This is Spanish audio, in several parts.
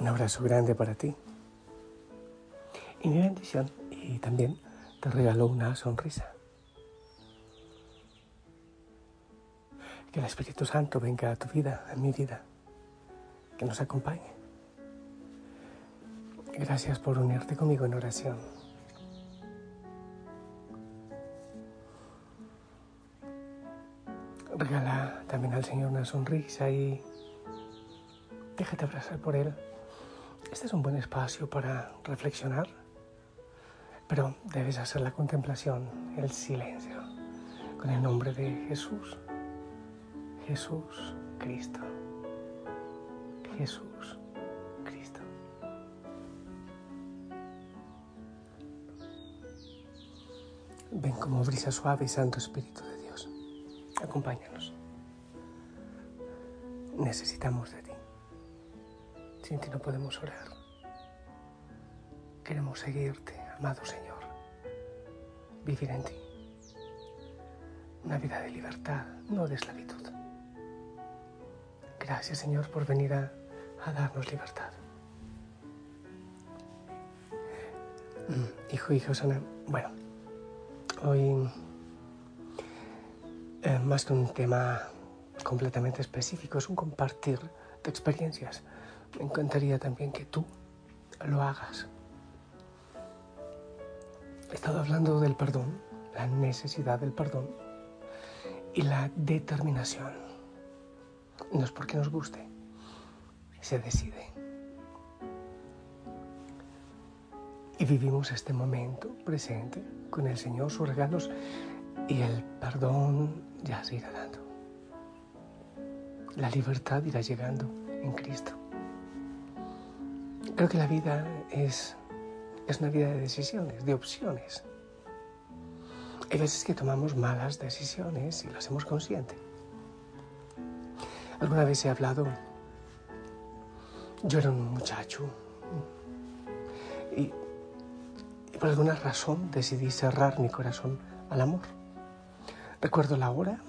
Un abrazo grande para ti. Y mi bendición. Y también te regalo una sonrisa. Que el Espíritu Santo venga a tu vida, a mi vida. Que nos acompañe. Gracias por unirte conmigo en oración. Regala también al Señor una sonrisa y déjate abrazar por Él. Este es un buen espacio para reflexionar, pero debes hacer la contemplación, el silencio, con el nombre de Jesús. Jesús Cristo. Jesús Cristo. Ven como brisa suave Santo Espíritu de Dios. Acompáñanos. Necesitamos de ti. Sin ti no podemos orar. Queremos seguirte, amado Señor. Vivir en ti. Una vida de libertad, no de esclavitud. Gracias, Señor, por venir a, darnos libertad. Mm, Hijo y Josana, bueno, hoy, eh, más que un tema completamente específico, es un compartir de experiencias. Me encantaría también que tú lo hagas. He estado hablando del perdón, la necesidad del perdón y la determinación. No es porque nos guste, se decide. Y vivimos este momento presente con el Señor, sus regalos y el perdón ya se irá dando. La libertad irá llegando en Cristo. Creo que la vida es, es una vida de decisiones, de opciones. Hay veces que tomamos malas decisiones y lo hacemos consciente. Alguna vez he hablado, yo era un muchacho y, y por alguna razón decidí cerrar mi corazón al amor. Recuerdo la hora,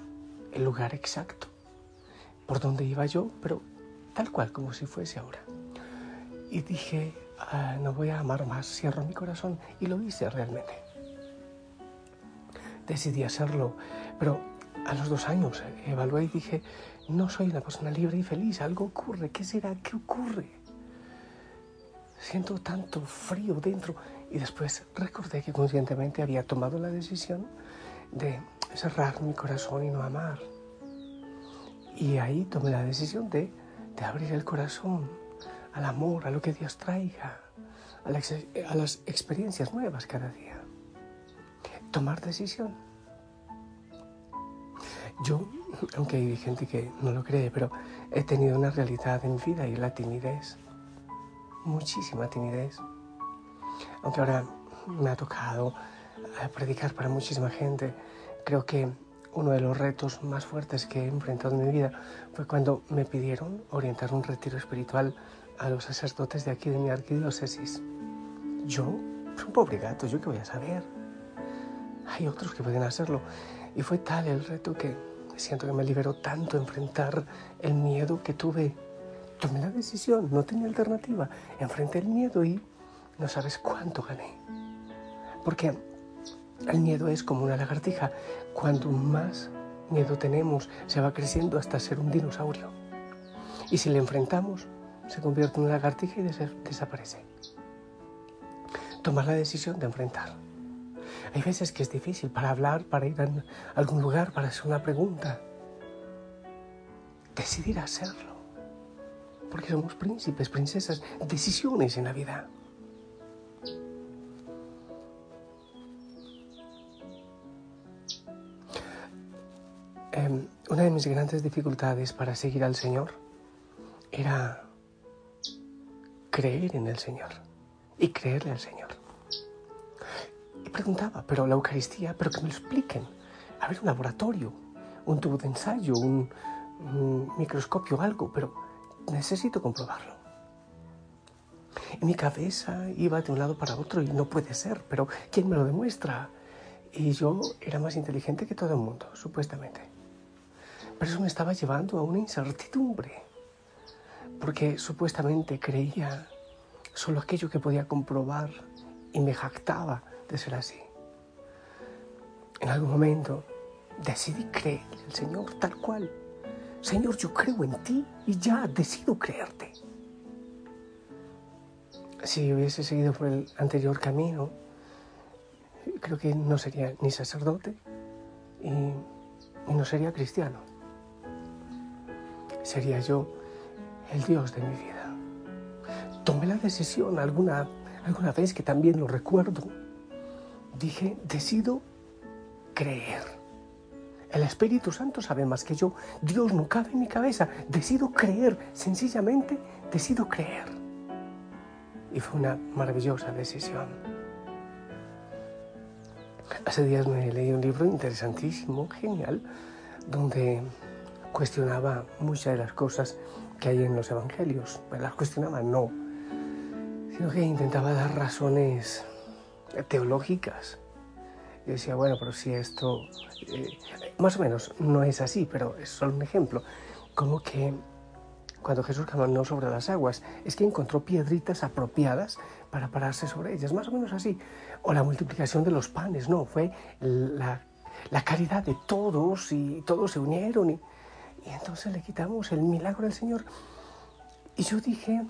el lugar exacto, por donde iba yo, pero tal cual como si fuese ahora. Y dije, ah, no voy a amar más, cierro mi corazón y lo hice realmente. Decidí hacerlo, pero a los dos años evalué y dije, no soy una persona libre y feliz, algo ocurre, ¿qué será? ¿Qué ocurre? Siento tanto frío dentro y después recordé que conscientemente había tomado la decisión de cerrar mi corazón y no amar. Y ahí tomé la decisión de, de abrir el corazón al amor, a lo que Dios traiga, a a las experiencias nuevas cada día. Tomar decisión. Yo, aunque hay gente que no lo cree, pero he tenido una realidad en mi vida y la timidez. Muchísima timidez. Aunque ahora me ha tocado predicar para muchísima gente, creo que uno de los retos más fuertes que he enfrentado en mi vida fue cuando me pidieron orientar un retiro espiritual a los sacerdotes de aquí de mi arquidiócesis. Yo, un pobre gato, ¿yo qué voy a saber? Hay otros que pueden hacerlo. Y fue tal el reto que siento que me liberó tanto enfrentar el miedo que tuve. Tomé la decisión, no tenía alternativa. Enfrenté el miedo y no sabes cuánto gané. Porque el miedo es como una lagartija. Cuanto más miedo tenemos, se va creciendo hasta ser un dinosaurio. Y si le enfrentamos, se convierte en una lagartija y des desaparece. Tomar la decisión de enfrentar. Hay veces que es difícil para hablar, para ir a algún lugar, para hacer una pregunta. Decidir hacerlo. Porque somos príncipes, princesas, decisiones en la vida. Eh, una de mis grandes dificultades para seguir al Señor era creer en el Señor y creerle al Señor. Y preguntaba, pero la Eucaristía, pero que me lo expliquen. A un laboratorio, un tubo de ensayo, un, un microscopio, algo, pero necesito comprobarlo. En mi cabeza iba de un lado para otro y no puede ser, pero ¿quién me lo demuestra? Y yo era más inteligente que todo el mundo, supuestamente. Pero eso me estaba llevando a una incertidumbre, porque supuestamente creía solo aquello que podía comprobar y me jactaba de ser así. En algún momento decidí creer el Señor tal cual. Señor, yo creo en ti y ya decido creerte. Si hubiese seguido por el anterior camino, creo que no sería ni sacerdote y no sería cristiano. Sería yo el Dios de mi vida. Tomé la decisión alguna, alguna vez que también lo recuerdo. Dije, decido creer. El Espíritu Santo sabe más que yo. Dios no cabe en mi cabeza. Decido creer. Sencillamente decido creer. Y fue una maravillosa decisión. Hace días me leí un libro interesantísimo, genial, donde cuestionaba muchas de las cosas que hay en los evangelios. Pues las cuestionaba no, sino que intentaba dar razones teológicas. Y decía, bueno, pero si esto, eh, más o menos, no es así, pero es solo un ejemplo. Como que cuando Jesús caminó sobre las aguas, es que encontró piedritas apropiadas para pararse sobre ellas, más o menos así. O la multiplicación de los panes, no, fue la, la caridad de todos y todos se unieron y, y entonces le quitamos el milagro del Señor. Y yo dije,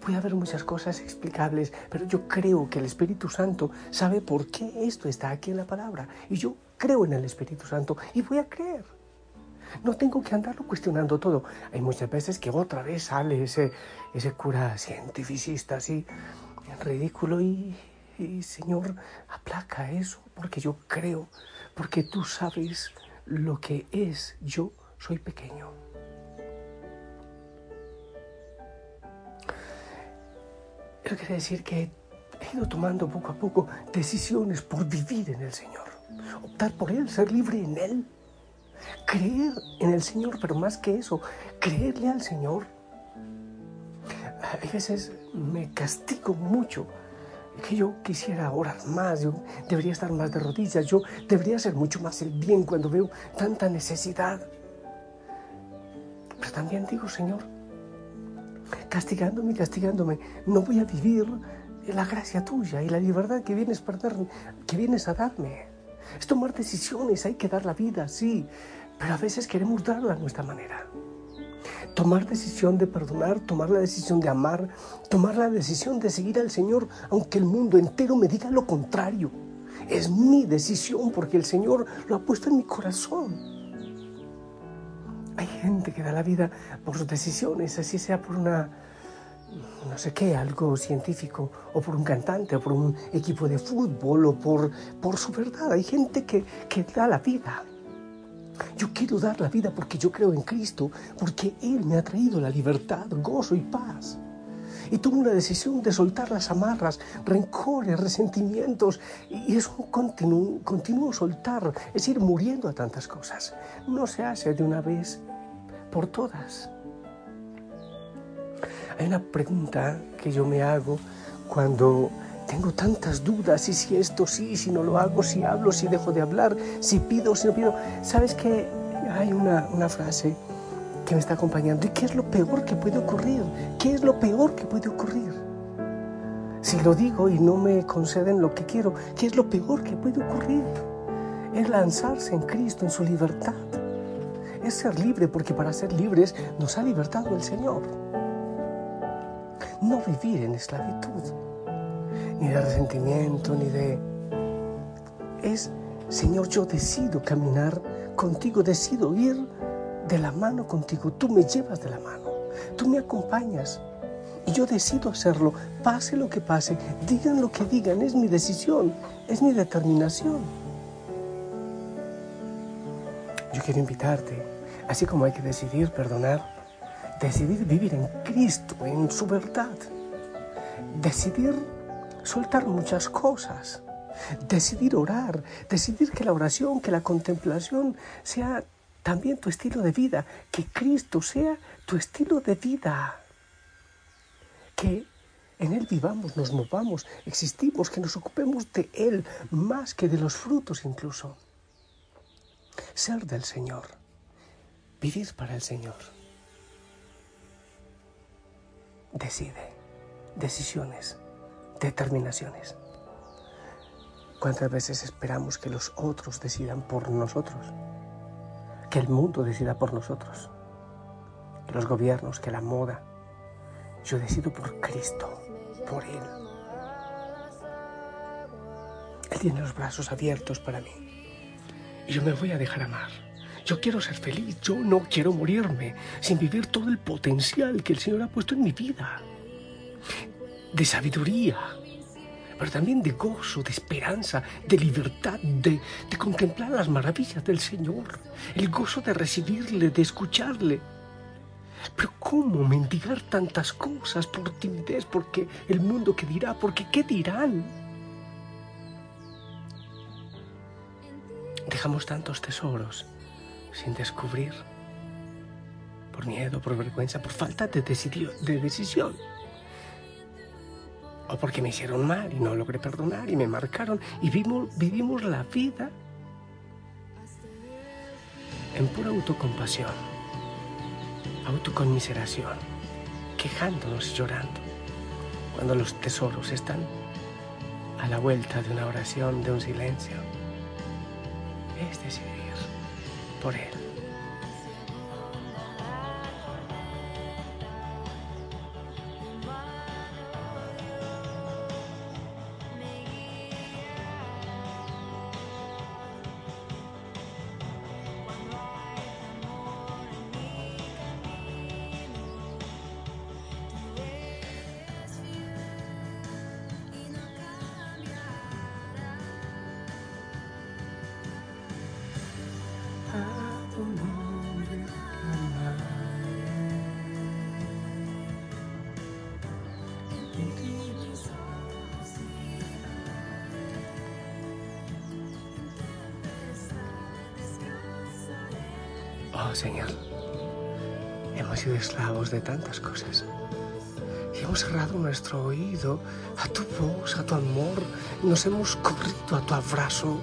puede haber muchas cosas explicables, pero yo creo que el Espíritu Santo sabe por qué esto está aquí en la palabra. Y yo creo en el Espíritu Santo y voy a creer. No tengo que andarlo cuestionando todo. Hay muchas veces que otra vez sale ese, ese cura cientificista así, ridículo, y Señor, aplaca eso, porque yo creo, porque tú sabes lo que es. Yo soy pequeño. Eso quiere decir que he ido tomando poco a poco decisiones por vivir en el Señor, optar por Él, ser libre en Él, creer en el Señor, pero más que eso, creerle al Señor. A veces me castigo mucho que yo quisiera orar más, yo debería estar más de rodillas, yo debería hacer mucho más el bien cuando veo tanta necesidad. Pero también digo, Señor, castigándome, castigándome, no voy a vivir la gracia tuya y la libertad que vienes, que vienes a darme. Es tomar decisiones, hay que dar la vida, sí, pero a veces queremos darla a nuestra manera. Tomar decisión de perdonar, tomar la decisión de amar, tomar la decisión de seguir al Señor, aunque el mundo entero me diga lo contrario. Es mi decisión porque el Señor lo ha puesto en mi corazón. Hay gente que da la vida por sus decisiones, así sea por una, no sé qué, algo científico, o por un cantante, o por un equipo de fútbol, o por, por su verdad. Hay gente que, que da la vida. Yo quiero dar la vida porque yo creo en Cristo, porque Él me ha traído la libertad, gozo y paz. Y tomo la decisión de soltar las amarras, rencores, resentimientos. Y es un continuo, continuo soltar, es ir muriendo a tantas cosas. No se hace de una vez por todas. Hay una pregunta que yo me hago cuando tengo tantas dudas, y si esto sí, si no lo hago, si hablo, si dejo de hablar, si pido, si no pido. ¿Sabes que hay una, una frase que me está acompañando? ¿Y qué es lo peor que puede ocurrir? ¿Qué es lo peor que puede ocurrir? Si lo digo y no me conceden lo que quiero, ¿qué es lo peor que puede ocurrir? Es lanzarse en Cristo, en su libertad. Es ser libre, porque para ser libres nos ha libertado el Señor. No vivir en esclavitud ni de resentimiento, ni de... Es, Señor, yo decido caminar contigo, decido ir de la mano contigo. Tú me llevas de la mano, tú me acompañas. Y yo decido hacerlo, pase lo que pase, digan lo que digan, es mi decisión, es mi determinación. Yo quiero invitarte, así como hay que decidir perdonar, decidir vivir en Cristo, en su verdad, decidir soltar muchas cosas, decidir orar, decidir que la oración, que la contemplación sea también tu estilo de vida, que Cristo sea tu estilo de vida, que en Él vivamos, nos movamos, existimos, que nos ocupemos de Él más que de los frutos incluso. Ser del Señor, vivir para el Señor. Decide, decisiones, determinaciones. ¿Cuántas veces esperamos que los otros decidan por nosotros? Que el mundo decida por nosotros. Que los gobiernos, que la moda. Yo decido por Cristo, por Él. Él tiene los brazos abiertos para mí. Y yo me voy a dejar amar. Yo quiero ser feliz, yo no quiero morirme sin vivir todo el potencial que el Señor ha puesto en mi vida. De sabiduría, pero también de gozo, de esperanza, de libertad, de, contemplar las maravillas del Señor, el gozo de recibirle, de escucharle. Pero ¿cómo mendigar tantas cosas por timidez? Porque el mundo qué dirá, porque qué dirán. Dejamos tantos tesoros sin descubrir por miedo, por vergüenza, por falta de, de decisión o porque me hicieron mal y no logré perdonar y me marcaron y vivimos la vida en pura autocompasión, autoconmiseración, quejándonos y llorando, cuando los tesoros están a la vuelta de una oración, de un silencio. Es decidir por Él. Oh Señor, hemos sido esclavos de tantas cosas. Y hemos cerrado nuestro oído a tu voz, a tu amor. Nos hemos corrido a tu abrazo.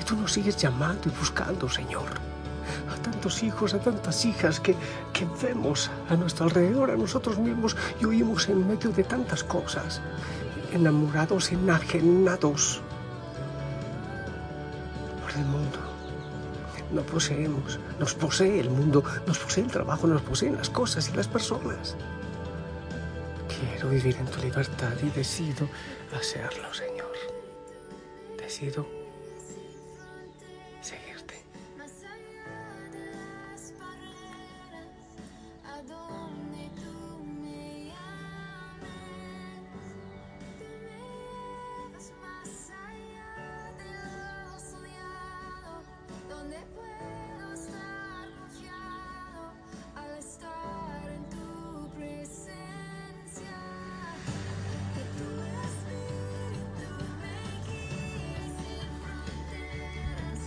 Y tú nos sigues llamando y buscando, Señor. A tantos hijos, a tantas hijas que, que vemos a nuestro alrededor, a nosotros mismos y oímos en medio de tantas cosas. Enamorados, enajenados por el mundo no poseemos, nos posee el mundo, nos posee el trabajo, nos poseen las cosas y las personas. Quiero vivir en tu libertad y decido hacerlo, Señor. Decido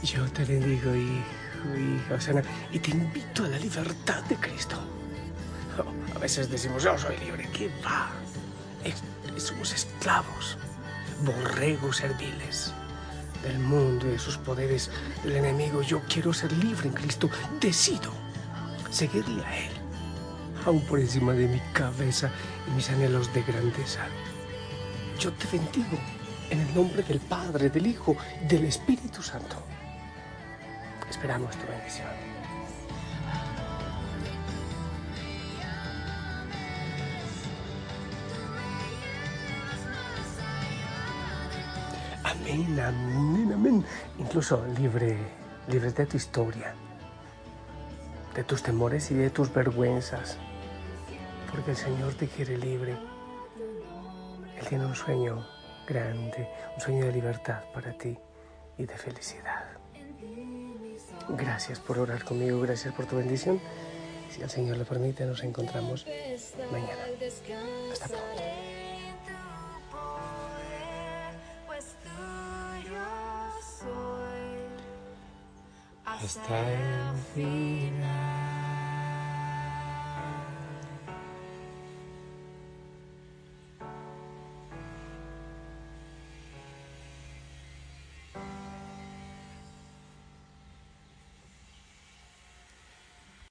Yo te bendigo, hijo, hija, y te invito a la libertad de Cristo. Oh, a veces decimos, yo soy libre. ¿Qué va? Somos esclavos, borregos serviles del mundo y de sus poderes del enemigo. Yo quiero ser libre en Cristo. Decido seguirle a Él, aún por encima de mi cabeza y mis anhelos de grandeza. Yo te bendigo en el nombre del Padre, del Hijo del Espíritu Santo. Esperamos tu bendición. Amén, amén, amén. Incluso libre, libre de tu historia, de tus temores y de tus vergüenzas, porque el Señor te quiere libre. Él tiene un sueño grande, un sueño de libertad para ti y de felicidad. Gracias por orar conmigo, gracias por tu bendición Si el Señor lo permite, nos encontramos mañana. Hasta pronto. Hasta el final.